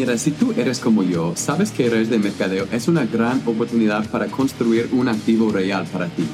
Si tú eres como yo, sabes que redes de mercadeo es una gran oportunidad para construir un activo real para ti.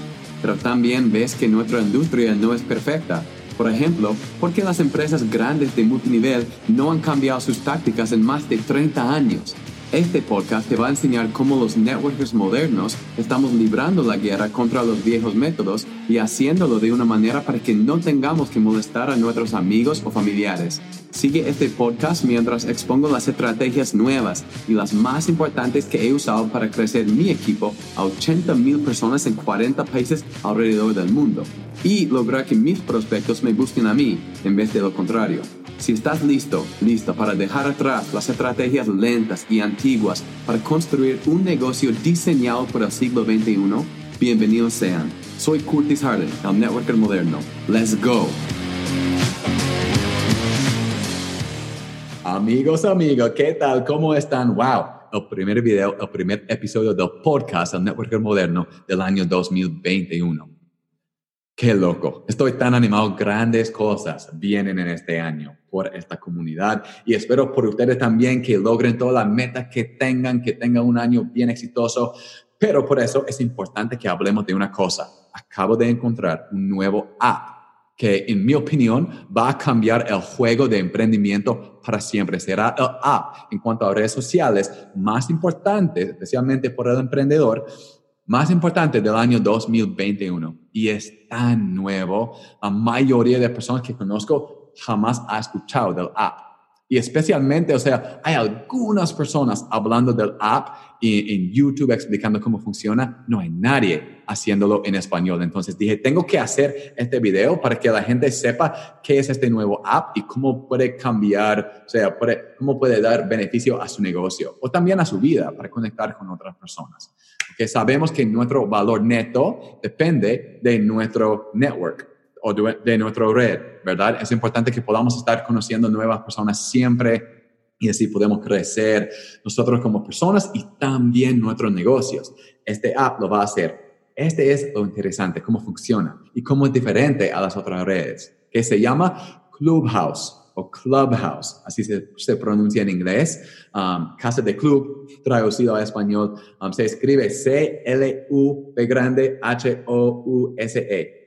Pero también ves que nuestra industria no es perfecta. Por ejemplo, ¿por qué las empresas grandes de multinivel no han cambiado sus tácticas en más de 30 años? Este podcast te va a enseñar cómo los networkers modernos estamos librando la guerra contra los viejos métodos y haciéndolo de una manera para que no tengamos que molestar a nuestros amigos o familiares. Sigue este podcast mientras expongo las estrategias nuevas y las más importantes que he usado para crecer mi equipo a 80 mil personas en 40 países alrededor del mundo y lograr que mis prospectos me busquen a mí en vez de lo contrario. Si estás listo, listo para dejar atrás las estrategias lentas y antiguas para construir un negocio diseñado para el siglo XXI, bienvenidos sean. Soy Curtis Harden, el networker moderno. Let's go. Amigos, amigos, ¿qué tal? ¿Cómo están? Wow, el primer video, el primer episodio del podcast El Networker Moderno del año 2021. Qué loco. Estoy tan animado. Grandes cosas vienen en este año por esta comunidad y espero por ustedes también que logren todas las metas que tengan, que tengan un año bien exitoso. Pero por eso es importante que hablemos de una cosa. Acabo de encontrar un nuevo app que en mi opinión va a cambiar el juego de emprendimiento para siempre. Será el app en cuanto a redes sociales más importante, especialmente por el emprendedor, más importante del año 2021 y es tan nuevo. La mayoría de personas que conozco jamás ha escuchado del app. Y especialmente, o sea, hay algunas personas hablando del app y en YouTube explicando cómo funciona. No hay nadie haciéndolo en español. Entonces dije, tengo que hacer este video para que la gente sepa qué es este nuevo app y cómo puede cambiar, o sea, cómo puede dar beneficio a su negocio o también a su vida para conectar con otras personas que sabemos que nuestro valor neto depende de nuestro network o de, nuestra red, ¿verdad? Es importante que podamos estar conociendo nuevas personas siempre y así podemos crecer nosotros como personas y también nuestros negocios. Este app lo va a hacer. Este es lo interesante, cómo funciona y cómo es diferente a las otras redes, que se llama Clubhouse o Clubhouse, así se, se pronuncia en inglés. Um, casa de club, traducido a español, um, se escribe C-L-U-B grande H-O-U-S-E.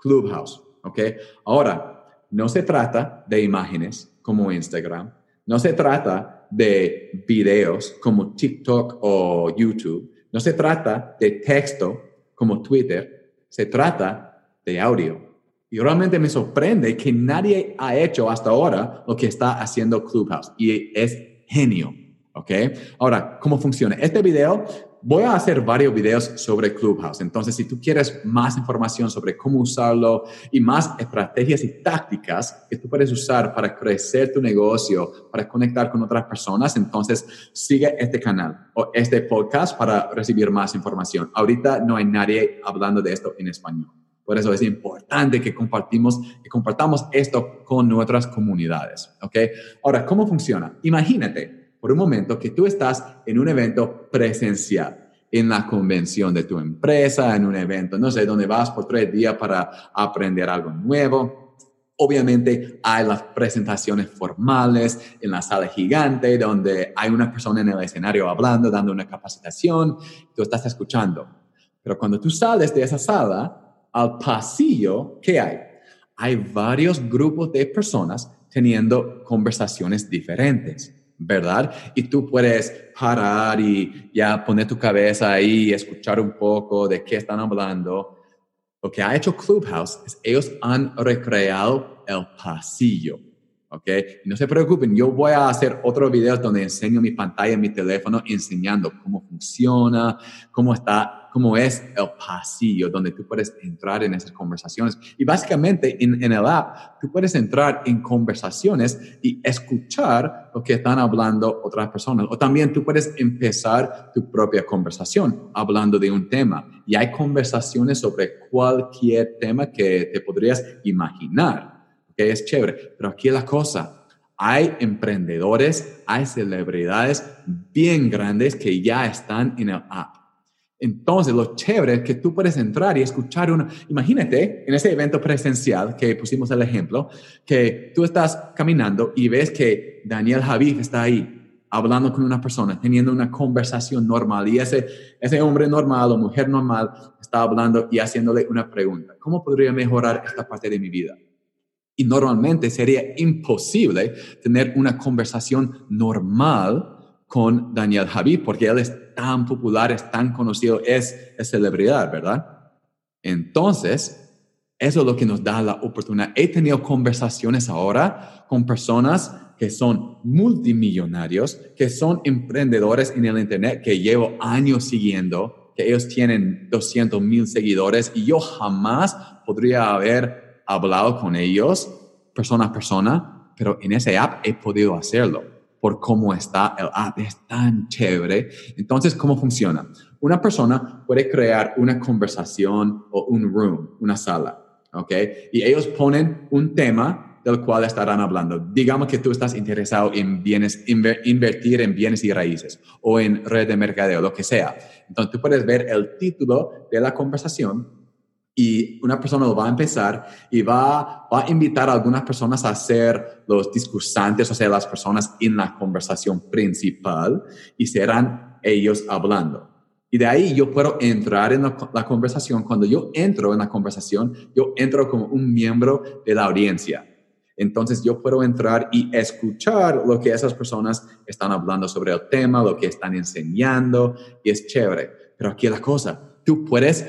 Clubhouse, ¿ok? Ahora, no se trata de imágenes como Instagram, no se trata de videos como TikTok o YouTube, no se trata de texto como Twitter, se trata de audio. Y realmente me sorprende que nadie ha hecho hasta ahora lo que está haciendo Clubhouse. Y es genio. ¿Ok? Ahora, ¿cómo funciona? Este video, voy a hacer varios videos sobre Clubhouse. Entonces, si tú quieres más información sobre cómo usarlo y más estrategias y tácticas que tú puedes usar para crecer tu negocio, para conectar con otras personas, entonces sigue este canal o este podcast para recibir más información. Ahorita no hay nadie hablando de esto en español. Por eso es importante que compartimos, que compartamos esto con nuestras comunidades, ¿ok? Ahora, ¿cómo funciona? Imagínate por un momento que tú estás en un evento presencial, en la convención de tu empresa, en un evento, no sé, donde vas por tres días para aprender algo nuevo. Obviamente hay las presentaciones formales en la sala gigante donde hay una persona en el escenario hablando, dando una capacitación, tú estás escuchando. Pero cuando tú sales de esa sala, al pasillo, ¿qué hay? Hay varios grupos de personas teniendo conversaciones diferentes, ¿verdad? Y tú puedes parar y ya poner tu cabeza ahí y escuchar un poco de qué están hablando. Lo que ha hecho Clubhouse es ellos han recreado el pasillo. ¿ok? no se preocupen, yo voy a hacer otros videos donde enseño mi pantalla mi teléfono enseñando cómo funciona, cómo está como es el pasillo donde tú puedes entrar en esas conversaciones. Y básicamente en, en, el app tú puedes entrar en conversaciones y escuchar lo que están hablando otras personas. O también tú puedes empezar tu propia conversación hablando de un tema. Y hay conversaciones sobre cualquier tema que te podrías imaginar. Que es chévere. Pero aquí la cosa. Hay emprendedores, hay celebridades bien grandes que ya están en el app entonces, lo chévere es que tú puedes entrar y escuchar una... Imagínate en ese evento presencial que pusimos el ejemplo, que tú estás caminando y ves que Daniel Javid está ahí. hablando con una persona, teniendo una conversación normal y ese, ese hombre normal o mujer normal está hablando y haciéndole una pregunta. ¿Cómo podría mejorar esta parte de mi vida? Y normalmente sería imposible tener una conversación normal con Daniel Javi porque él es tan popular, es tan conocido, es, es celebridad, ¿verdad? Entonces, eso es lo que nos da la oportunidad. He tenido conversaciones ahora con personas que son multimillonarios, que son emprendedores en el Internet, que llevo años siguiendo, que ellos tienen 200 mil seguidores y yo jamás podría haber hablado con ellos persona a persona, pero en ese app he podido hacerlo por cómo está el app, es tan chévere. Entonces, ¿cómo funciona? Una persona puede crear una conversación o un room, una sala, ¿ok? Y ellos ponen un tema del cual estarán hablando. Digamos que tú estás interesado en bienes, invertir en bienes y raíces o en red de mercadeo, lo que sea. Entonces tú puedes ver el título de la conversación y una persona lo va a empezar y va, va a invitar a algunas personas a ser los discursantes, o sea, las personas en la conversación principal y serán ellos hablando. Y de ahí yo puedo entrar en la, la, conversación. Cuando yo entro en la conversación, yo entro como un miembro de la audiencia. Entonces yo puedo entrar y escuchar lo que esas personas están hablando sobre el tema, lo que están enseñando, y es chévere. Pero aquí la cosa, tú puedes,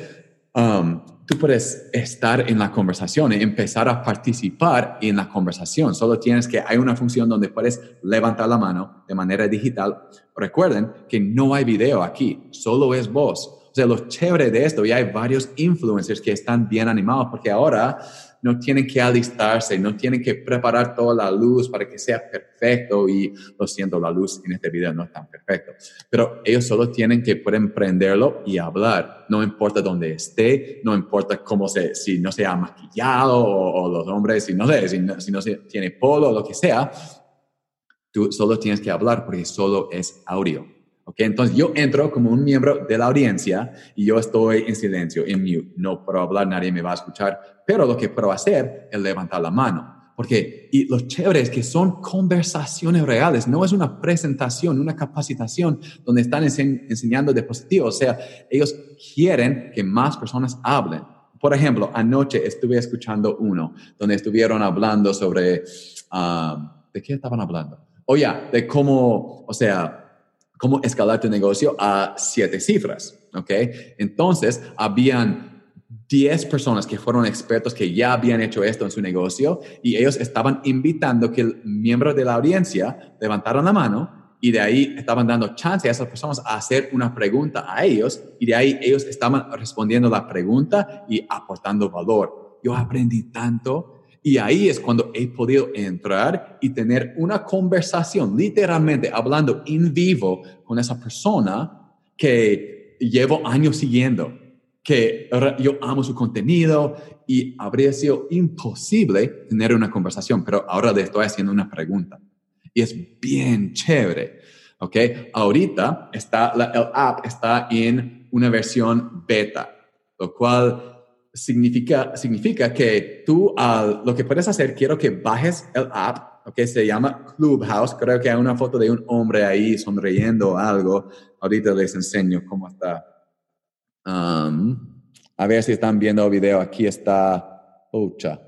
um, tú puedes estar en la conversación, empezar a participar en la conversación. Solo tienes que, hay una función donde puedes levantar la mano de manera digital. Recuerden que no hay video aquí, solo es voz. O sea, lo chévere de esto, y hay varios influencers que están bien animados porque ahora no tienen que alistarse, no tienen que preparar toda la luz para que sea perfecto y lo siento, la luz en este video no es tan perfecto, pero ellos solo tienen que pueden prenderlo y hablar, no importa dónde esté, no importa cómo se, si no se ha maquillado o, los hombres, si no sé, si no, si no se tiene polo o lo que sea, tú solo tienes que hablar porque solo es audio. Okay, entonces yo entro como un miembro de la audiencia y yo estoy en silencio, en mute. No puedo hablar, nadie me va a escuchar, pero lo que puedo hacer es levantar la mano. Porque, y lo chévere es que son conversaciones reales, no es una presentación, una capacitación donde están enseñando de positivo. O sea, ellos quieren que más personas hablen. Por ejemplo, anoche estuve escuchando uno donde estuvieron hablando sobre, ah, ¿de qué estaban hablando? O ya, de cómo, o sea, cómo escalar tu negocio a siete cifras, ¿ok? Entonces, habían 10 personas que fueron expertos que ya habían hecho esto en su negocio y ellos estaban invitando que el miembro de la audiencia levantaran la mano y de ahí estaban dando chance a esas personas a hacer una pregunta a ellos y de ahí ellos estaban respondiendo la pregunta y aportando valor. Yo aprendí tanto y ahí es cuando he podido entrar y tener una conversación, literalmente hablando en vivo con esa persona que llevo años siguiendo, que yo amo su contenido y habría sido imposible tener una conversación, pero ahora le estoy haciendo una pregunta. Y es bien chévere. ¿Ok? Ahorita está, la, el app está en una versión beta, lo cual significa, significa que tú lo que puedes hacer, quiero que bajes el app, que se llama Clubhouse. Creo que hay una foto de un hombre ahí sonriendo algo. Ahorita les enseño cómo está. Um, a ver si están viendo el video. Aquí está. Ocha.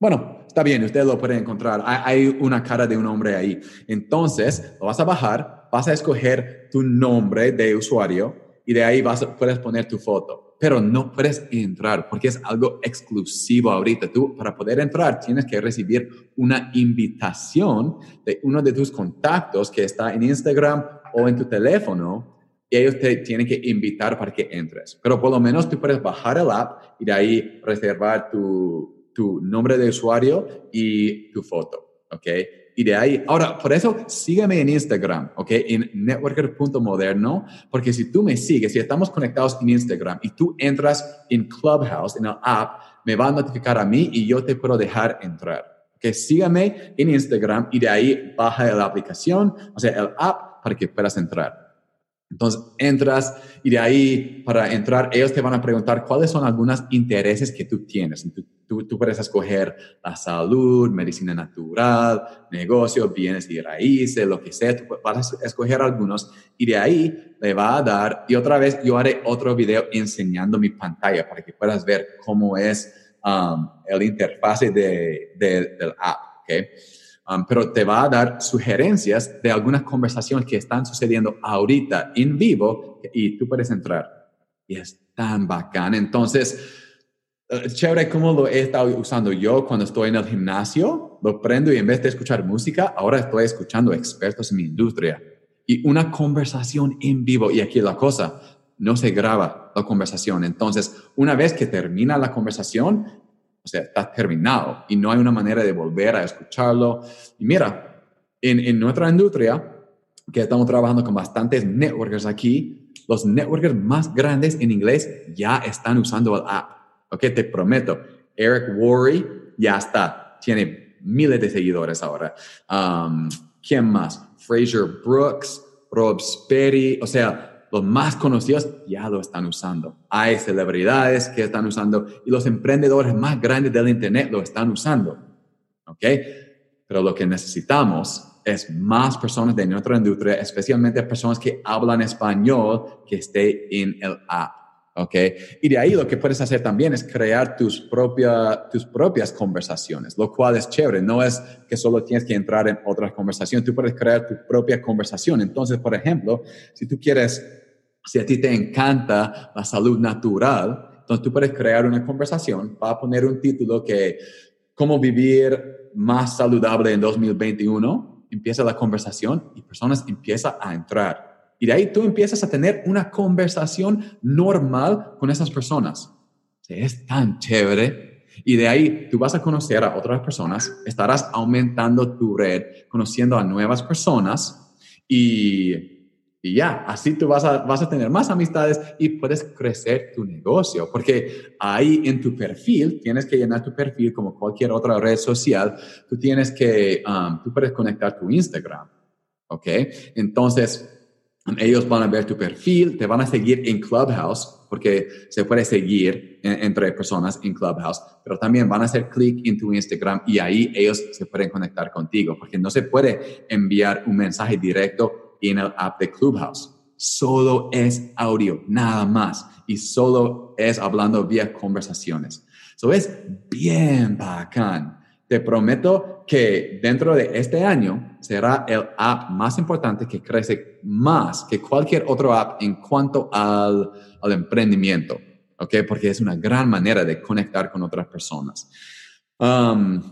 Bueno, está bien, ustedes lo pueden encontrar. Hay, hay una cara de un hombre ahí. Entonces, lo vas a bajar, vas a escoger tu nombre de usuario y de ahí vas, puedes poner tu foto pero no puedes entrar porque es algo exclusivo ahorita. Tú, para poder entrar, tienes que recibir una invitación de uno de tus contactos que está en Instagram o en tu teléfono y ellos te tienen que invitar para que entres. Pero por lo menos tú puedes bajar el app y de ahí reservar tu, tu nombre de usuario y tu foto, ¿ok? Y de ahí, ahora, por eso sígueme en Instagram, ¿ok? En networker.moderno, porque si tú me sigues, si estamos conectados en Instagram y tú entras en Clubhouse, en el app, me va a notificar a mí y yo te puedo dejar entrar. Que sígame en Instagram y de ahí baja la aplicación, o sea, el app para que puedas entrar. Entonces entras y de ahí para entrar ellos te van a preguntar cuáles son algunos intereses que tú tienes Tú, puedes escoger la salud, medicina natural, negocios, bienes y raíces, lo que sea. Tú vas escoger algunos y de ahí le va a dar. Y otra vez yo haré otro video enseñando mi pantalla para que puedas ver cómo es um, el interfase de, del app. ¿okay? Um, pero te va a dar sugerencias de algunas conversaciones que están sucediendo ahorita en vivo y tú puedes entrar. Y es tan bacán. Entonces, eh, chévere cómo lo he estado usando yo cuando estoy en el gimnasio. Lo prendo y en vez de escuchar música, ahora estoy escuchando expertos en mi industria. Y una conversación en vivo. Y aquí la cosa, no se graba la conversación. Entonces, una vez que termina la conversación, o sea, está terminado y no hay una manera de volver a escucharlo. Y mira, en, en nuestra industria, que estamos trabajando con bastantes networkers aquí, los networkers más grandes en inglés ya están usando el app. Ok, te prometo. Eric Worry ya está. Tiene miles de seguidores ahora. Um, ¿Quién más? Fraser Brooks, Rob Sperry. O sea, los más conocidos ya lo están usando. Hay celebridades que están usando y los emprendedores más grandes del Internet lo están usando. ¿Ok? Pero lo que necesitamos es más personas de nuestra industria, especialmente personas que hablan español, que estén en el app. ¿Ok? Y de ahí lo que puedes hacer también es crear tus, propia, tus propias conversaciones, lo cual es chévere. No es que solo tienes que entrar en otras conversaciones, tú puedes crear tu propia conversación. Entonces, por ejemplo, si tú quieres, si a ti te encanta la salud natural, entonces tú puedes crear una conversación, va a poner un título que, ¿cómo vivir más saludable en 2021? Empieza la conversación y personas empiezan a entrar y de ahí tú empiezas a tener una conversación normal con esas personas. Es tan chévere. Y de ahí tú vas a conocer a otras personas, estarás aumentando tu red, conociendo a nuevas personas y, y ya, así tú vas a, vas a tener más amistades y puedes crecer tu negocio. Porque ahí en tu perfil, tienes que llenar tu perfil como cualquier otra red social, tú tienes que, um, tú puedes conectar tu Instagram. ¿Ok? Entonces, ellos van a ver tu perfil, te van a seguir en Clubhouse, porque se puede seguir entre personas en Clubhouse, pero también van a hacer clic en tu Instagram y ahí ellos se pueden conectar contigo, porque no se puede enviar un mensaje directo en el app de Clubhouse. Solo es audio, nada más, y solo es hablando vía conversaciones. Eso es bien bacán. Te prometo que dentro de este año será el app más importante que crece más que cualquier otro app en cuanto al, al emprendimiento, ¿ok? Porque es una gran manera de conectar con otras personas. Um,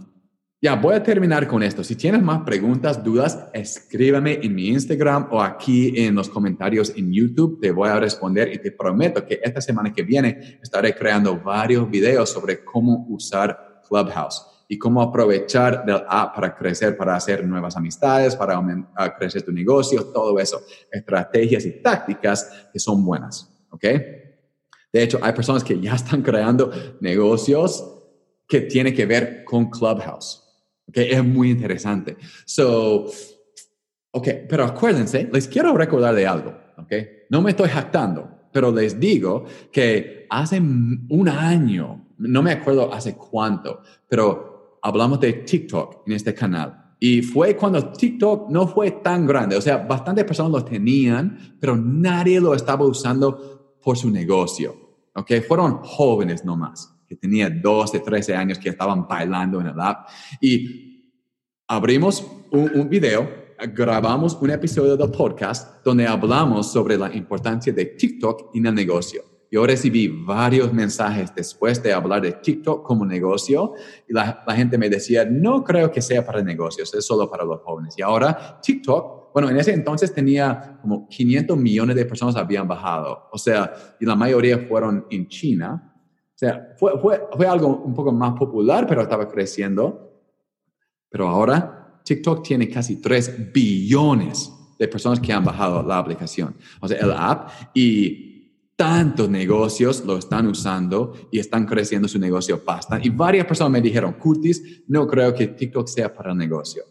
ya, voy a terminar con esto. Si tienes más preguntas, dudas, escríbeme en mi Instagram o aquí en los comentarios en YouTube. Te voy a responder y te prometo que esta semana que viene estaré creando varios videos sobre cómo usar Clubhouse y cómo aprovechar del app para crecer, para hacer nuevas amistades, para aumentar, crecer tu negocio, todo eso, estrategias y tácticas que son buenas, ¿ok? De hecho, hay personas que ya están creando negocios que tienen que ver con Clubhouse, ¿ok? Es muy interesante. So, ok, pero acuérdense, les quiero recordar de algo, ¿ok? No me estoy jactando, pero les digo que hace un año, no me acuerdo hace cuánto, pero hablamos de TikTok en este canal. Y fue cuando TikTok no fue tan grande, o sea, bastantes personas lo tenían, pero nadie lo estaba usando por su negocio. ¿Ok? Fueron jóvenes nomás, que tenían 12, 13 años, que estaban bailando en el app. Y abrimos un, un video, grabamos un episodio del podcast donde hablamos sobre la importancia de TikTok en el negocio. Yo recibí varios mensajes después de hablar de TikTok como negocio y la, gente me decía, no creo que sea para negocios, es solo para los jóvenes. Y ahora TikTok, bueno, en ese entonces tenía como 500 millones de personas habían bajado, o sea, y la mayoría fueron en China. O sea, fue, fue, fue algo un poco más popular, pero estaba creciendo. Pero ahora TikTok tiene casi 3 billones de personas que han bajado la aplicación, o sea, el app, y tantos negocios lo están usando y están creciendo su negocio pasta. Y varias personas me dijeron, Curtis, no creo que TikTok sea para negocio.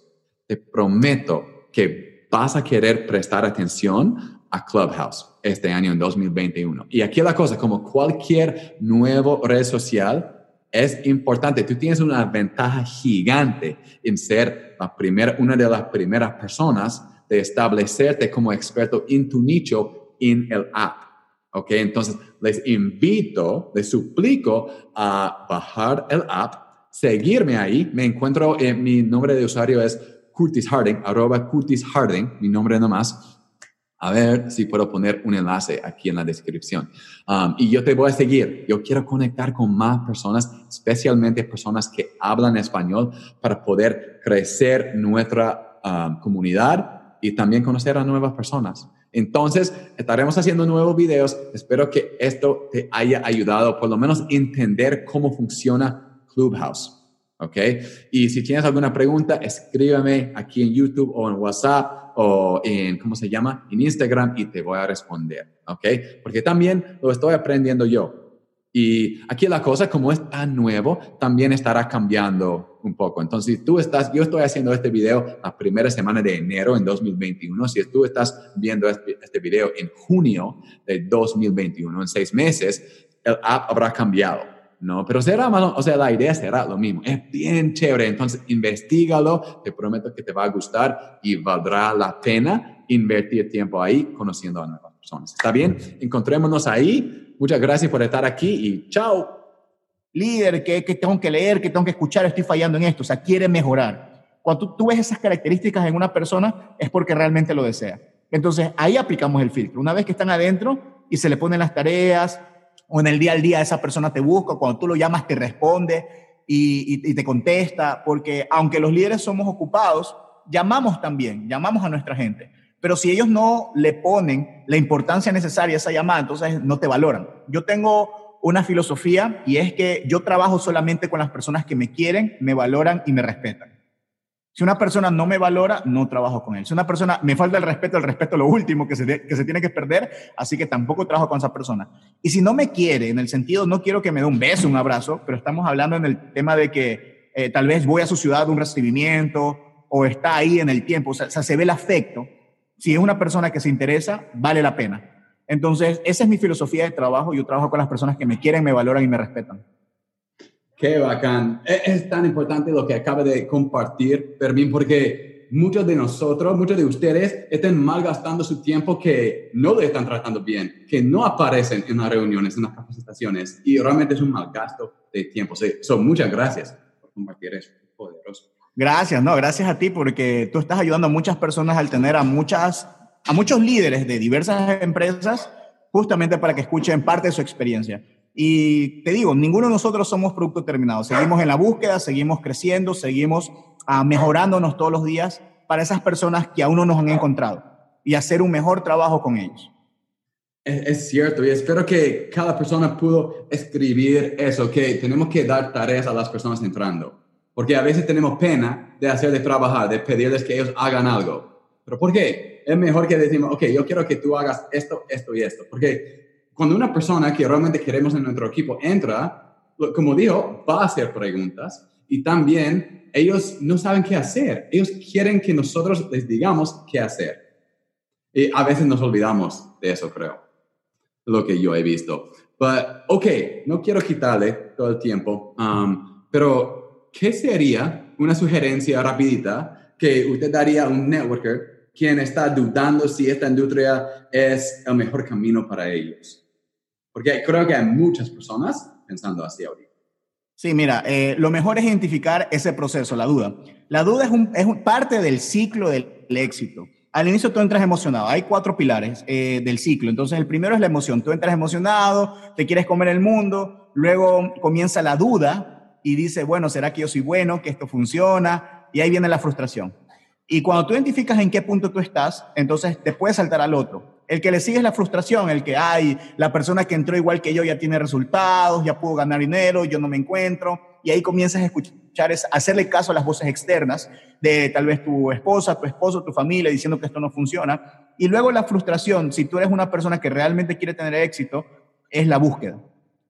Te prometo que vas a querer prestar atención a Clubhouse este año en 2021. Y aquí la cosa, como cualquier nuevo red social, Es importante, tú tienes una ventaja gigante en ser la primera, una de las primeras personas de establecerte como experto en tu nicho en el app. ¿Ok? Entonces, les invito, les suplico a bajar el app, seguirme ahí. Me encuentro, en mi nombre de usuario es Curtis Harding, arroba Curtis Harding, mi nombre nomás. A ver si puedo poner un enlace aquí en la descripción. Um, y yo te voy a seguir. Yo quiero conectar con más personas, especialmente personas que hablan español, para poder crecer nuestra um, comunidad y también conocer a nuevas personas. Entonces, estaremos haciendo nuevos videos. Espero que esto te haya ayudado, por lo menos entender cómo funciona Clubhouse. ¿Ok? Y si tienes alguna pregunta, escríbeme aquí en YouTube o en WhatsApp o en, ¿cómo se llama? En Instagram y te voy a responder. ¿Ok? Porque también lo estoy aprendiendo yo. Y aquí la cosa, como es tan nuevo, también estará cambiando un poco. Entonces, si tú estás, yo estoy haciendo este video la primera semana de enero en 2021. Si tú estás viendo este, este video en junio de 2021, en seis meses, el app habrá cambiado. ¿no? Pero será malo, o sea, la idea será lo mismo. Es bien chévere, entonces investigalo, te prometo que te va a gustar y valdrá la pena invertir tiempo ahí conociendo a nuevas personas. ¿Está bien? Encontrémonos ahí Muchas gracias por estar aquí y chao. Líder, ¿qué, tengo que leer? ¿Qué tengo que escuchar? Estoy fallando en esto. O sea, quiere mejorar. Cuando tú, ves esas características en una persona, es porque realmente lo desea. Entonces, ahí aplicamos el filtro. Una vez que están adentro y se le ponen las tareas, o en el día al día esa persona te busca, cuando tú lo llamas te responde y te contesta, porque aunque los líderes somos ocupados, llamamos también, llamamos a nuestra gente. Pero si ellos no le ponen la importancia necesaria a esa llamada, entonces no te valoran. Yo tengo una filosofía y es que yo trabajo solamente con las personas que me quieren, me valoran y me respetan. Si una persona no me valora, no trabajo con él. Si una persona me falta el respeto, el respeto es lo último que se, que se tiene que perder, así que tampoco trabajo con esa persona. Y si no me quiere, en el sentido, no quiero que me dé un beso, un abrazo, pero estamos hablando en el tema de que eh, tal vez voy a su ciudad de un recibimiento o está ahí en el tiempo, o sea, se ve el afecto, si es una persona que se interesa, vale la pena. Entonces, esa es mi filosofía de trabajo. Yo trabajo con las personas que me quieren, me valoran y me respetan. Qué bacán. E, es, tan importante lo que acaba de compartir, Fermín, porque muchos de nosotros, muchos de ustedes están malgastando su tiempo que no le están tratando bien, que no aparecen en las reuniones, en las capacitaciones, y realmente es un malgasto de tiempo. So, muchas gracias por compartir eso. Poderoso. Gracias, no, gracias a ti porque tú estás ayudando a muchas personas al tener a muchas, a muchos líderes de diversas empresas justamente para que escuchen parte de su experiencia. Y te digo, ninguno de nosotros somos producto terminado. Seguimos en la búsqueda, seguimos creciendo, seguimos ah, mejorándonos todos los días para esas personas que aún no nos han encontrado y hacer un mejor trabajo con ellos. Es, es, cierto, y espero que cada persona pudo escribir eso, que tenemos que dar tareas a las personas entrando. Porque a veces tenemos pena de hacer de trabajar, de pedirles que ellos hagan algo. ¿Pero por qué? Es mejor que decimos, ok, yo quiero que tú hagas esto, esto y esto. Porque cuando una persona que realmente queremos en nuestro equipo entra, como dijo, va a hacer preguntas y también ellos no saben qué hacer. Ellos quieren que nosotros les digamos qué hacer. Y a veces nos olvidamos de eso, creo. Lo que yo he visto. Pero, ok, no quiero quitarle todo el tiempo, um, pero ¿qué sería una sugerencia rapidita que usted daría a un networker quien está dudando si esta industria es el mejor camino para ellos? Porque creo que hay muchas personas pensando así ahorita. Sí, mira, eh, lo mejor es identificar ese proceso, la duda. La duda es, un, es parte del ciclo del, éxito. Al inicio tú entras emocionado. Hay cuatro pilares eh, del ciclo. Entonces, el primero es la emoción. Tú entras emocionado, te quieres comer el mundo, luego comienza la duda, y dice, bueno, ¿será que yo soy bueno, que esto funciona? Y ahí viene la frustración. Y cuando tú identificas en qué punto tú estás, entonces te puedes saltar al otro. El que le sigue es la frustración, el que, hay la persona que entró igual que yo ya tiene resultados, ya pudo ganar dinero, yo no me encuentro. Y ahí comienzas a escuchar, a hacerle caso a las voces externas de tal vez tu esposa, tu esposo, tu familia, diciendo que esto no funciona. Y luego la frustración, si tú eres una persona que realmente quiere tener éxito, es la búsqueda.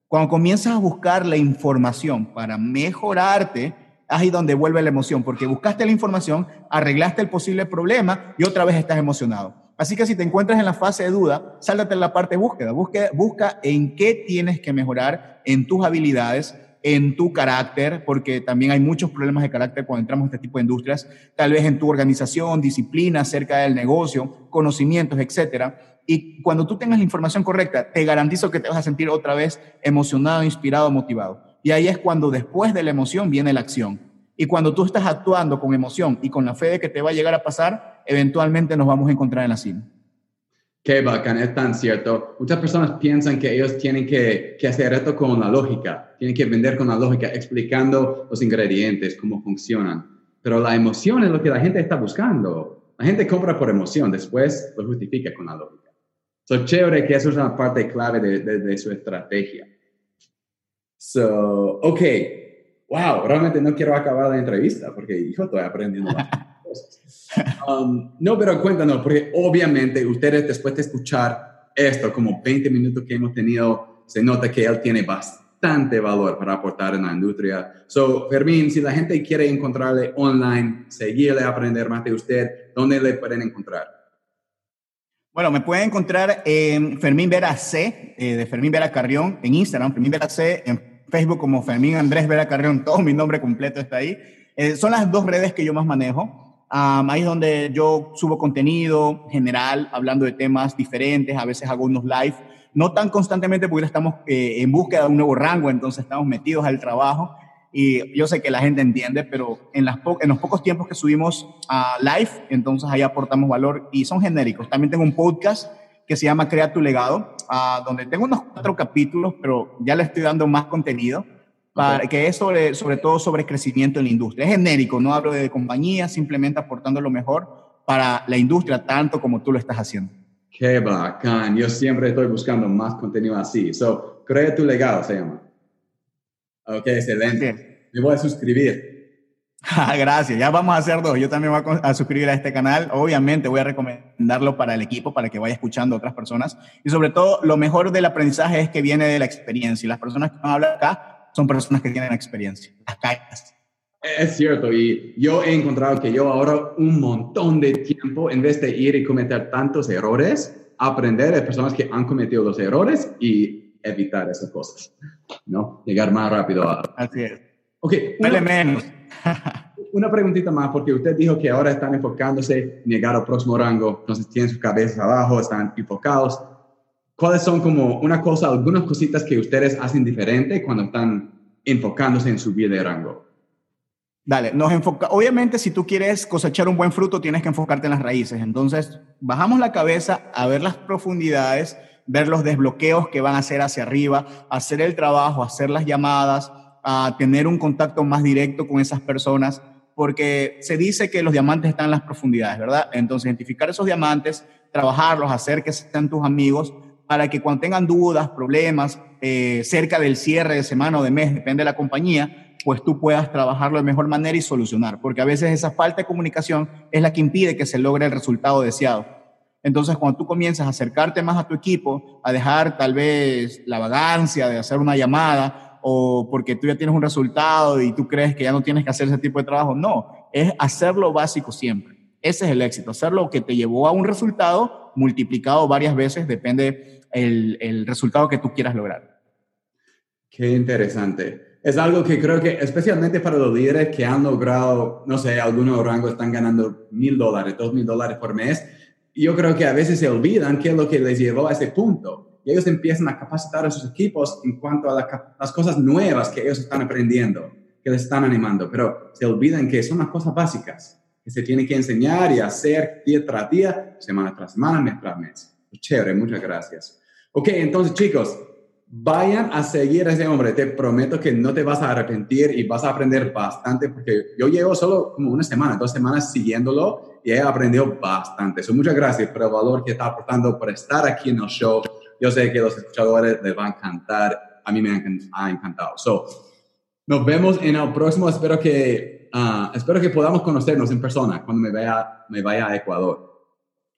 Cuando comienzas a buscar la información para mejorarte, ahí donde vuelve la emoción, porque buscaste la información, arreglaste el posible problema y otra vez estás emocionado. Así que si te encuentras en la fase de duda, sáltate en la parte de búsqueda. Busca, busca en qué tienes que mejorar en tus habilidades en tu carácter, porque también hay muchos problemas de carácter cuando entramos en este tipo de industrias, tal vez en tu organización, disciplina acerca del negocio, conocimientos, etcétera. Y cuando tú tengas la información correcta, te garantizo que te vas a sentir otra vez emocionado, inspirado, motivado. Y ahí es cuando después de la emoción viene la acción. Y cuando tú estás actuando con emoción y con la fe de que te va a llegar a pasar, eventualmente nos vamos a encontrar en la cima. Qué bacán, es tan cierto. Muchas personas piensan que ellos tienen que, que, hacer esto con la lógica, tienen que vender con la lógica, explicando los ingredientes, cómo funcionan. Pero la emoción es lo que la gente está buscando. La gente compra por emoción, después lo justifica con la lógica. So, chévere que eso es una parte clave de, de, de su estrategia. So, ok. Wow, realmente no quiero acabar la entrevista porque yo estoy aprendiendo cosas. Um, no, pero cuéntanos, porque obviamente ustedes después de escuchar esto, como 20 minutos que hemos tenido, se nota que él tiene bastante valor para aportar en la industria. So, Fermín, si la gente quiere encontrarle online, seguirle, aprender más de usted, ¿dónde le pueden encontrar? Bueno, me pueden encontrar en Fermín Vera C, eh, de Fermín Vera Carrión, en Instagram, Fermín Vera C, en Facebook como Fermín Andrés Vera Carrión, todo mi nombre completo está ahí. Eh, son las dos redes que yo más manejo. Um, ahí es donde yo subo contenido general, hablando de temas diferentes, a veces hago unos live, no tan constantemente porque estamos eh, en búsqueda de un nuevo rango, entonces estamos metidos al trabajo y yo sé que la gente entiende, pero en, los pocos tiempos que subimos a live, entonces ahí aportamos valor y son genéricos. También tengo un podcast que se llama Crea tu legado, uh, donde tengo unos cuatro capítulos, pero ya le estoy dando más contenido que es sobre, sobre todo sobre crecimiento en la industria. Es genérico, no hablo de compañía, simplemente aportando lo mejor para la industria, tanto como tú lo estás haciendo. Qué bacán. Yo siempre estoy buscando más contenido así. So, crea tu legado, se llama. Ok, excelente. Me voy a suscribir. Ah, gracias, ya vamos a hacer dos. Yo también voy a, suscribir a este canal. Obviamente voy a recomendarlo para el equipo, para que vaya escuchando a otras personas. Y sobre todo, lo mejor del aprendizaje es que viene de la experiencia. Y las personas que van a hablar acá son personas que tienen experiencia, las. Es cierto, y yo he encontrado que yo ahora un montón de tiempo, en vez de ir y cometer tantos errores, aprender de personas que han cometido los errores y evitar esas cosas, ¿no? Llegar más rápido a... Así es. Ok. Una, menos. una preguntita más, porque usted dijo que ahora están enfocándose en llegar al próximo rango, entonces tienen sus cabezas abajo, están enfocados. ¿Cuáles son como una cosa, algunas cositas que ustedes hacen diferente cuando están enfocándose en subir de rango? Dale, nos enfoca. Obviamente, si tú quieres cosechar un buen fruto, tienes que enfocarte en las raíces. Entonces, bajamos la cabeza a ver las profundidades, ver los desbloqueos que van a hacer hacia arriba, hacer el trabajo, hacer las llamadas, a tener un contacto más directo con esas personas, porque se dice que los diamantes están en las profundidades, ¿verdad? Entonces, identificar esos diamantes, trabajarlos, hacer que sean tus amigos, para que cuando tengan dudas, problemas, eh, cerca del cierre de semana o de mes, depende de la compañía, pues tú puedas trabajarlo de mejor manera y solucionar, porque a veces esa falta de comunicación es la que impide que se logre el resultado deseado. Entonces, cuando tú comienzas a acercarte más a tu equipo, a dejar tal vez la vagancia de hacer una llamada o porque tú ya tienes un resultado y tú crees que ya no tienes que hacer ese tipo de trabajo, no, es hacer lo básico siempre. Ese es el éxito, hacer lo que te llevó a un resultado multiplicado varias veces, depende el, el resultado que tú quieras lograr. Qué interesante. Es algo que creo que, especialmente para los líderes que han logrado, no sé, algunos rangos están ganando mil dólares, dos mil dólares por mes, yo creo que a veces se olvidan qué es lo que les llevó a ese punto. Y ellos empiezan a capacitar a sus equipos en cuanto a las cosas nuevas que ellos están aprendiendo, que les están animando, pero se olvidan que son las cosas básicas se tienen que enseñar y hacer día tras día, semana tras semana, mes tras mes. Chévere, muchas gracias. Ok, entonces chicos, vayan a seguir a ese hombre. Te prometo que no te vas a arrepentir y vas a aprender bastante porque yo llevo solo como una semana, dos semanas siguiéndolo y he aprendido bastante. So, muchas gracias por el valor que está aportando, por estar aquí en el show. Yo sé que los escuchadores les va a encantar. A mí me ha encantado. So, nos vemos en el próximo. Espero que, uh, espero que podamos conocernos en persona cuando me, vaya, me vaya a Ecuador.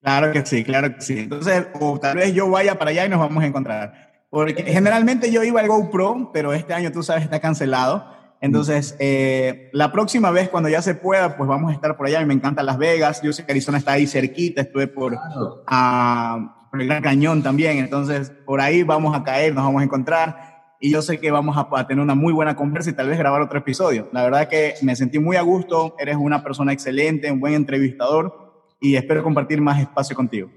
Claro que sí, claro que sí. Entonces, o tal vez yo vaya para allá y nos vamos a encontrar. Porque generalmente yo iba al GoPro, pero este año, tú sabes, está cancelado. Entonces, eh, la próxima vez, cuando ya se pueda, pues vamos a estar por allá. Me encanta Las Vegas. Yo sé que Arizona está ahí cerquita. Estuve por, por el Gran Cañón también. Entonces, por ahí vamos a caer, nos vamos a encontrar. Y yo sé que vamos a, tener una muy buena conversa y tal vez grabar otro episodio. La verdad que me sentí muy a gusto, eres una persona excelente, un buen entrevistador y espero compartir más espacio contigo.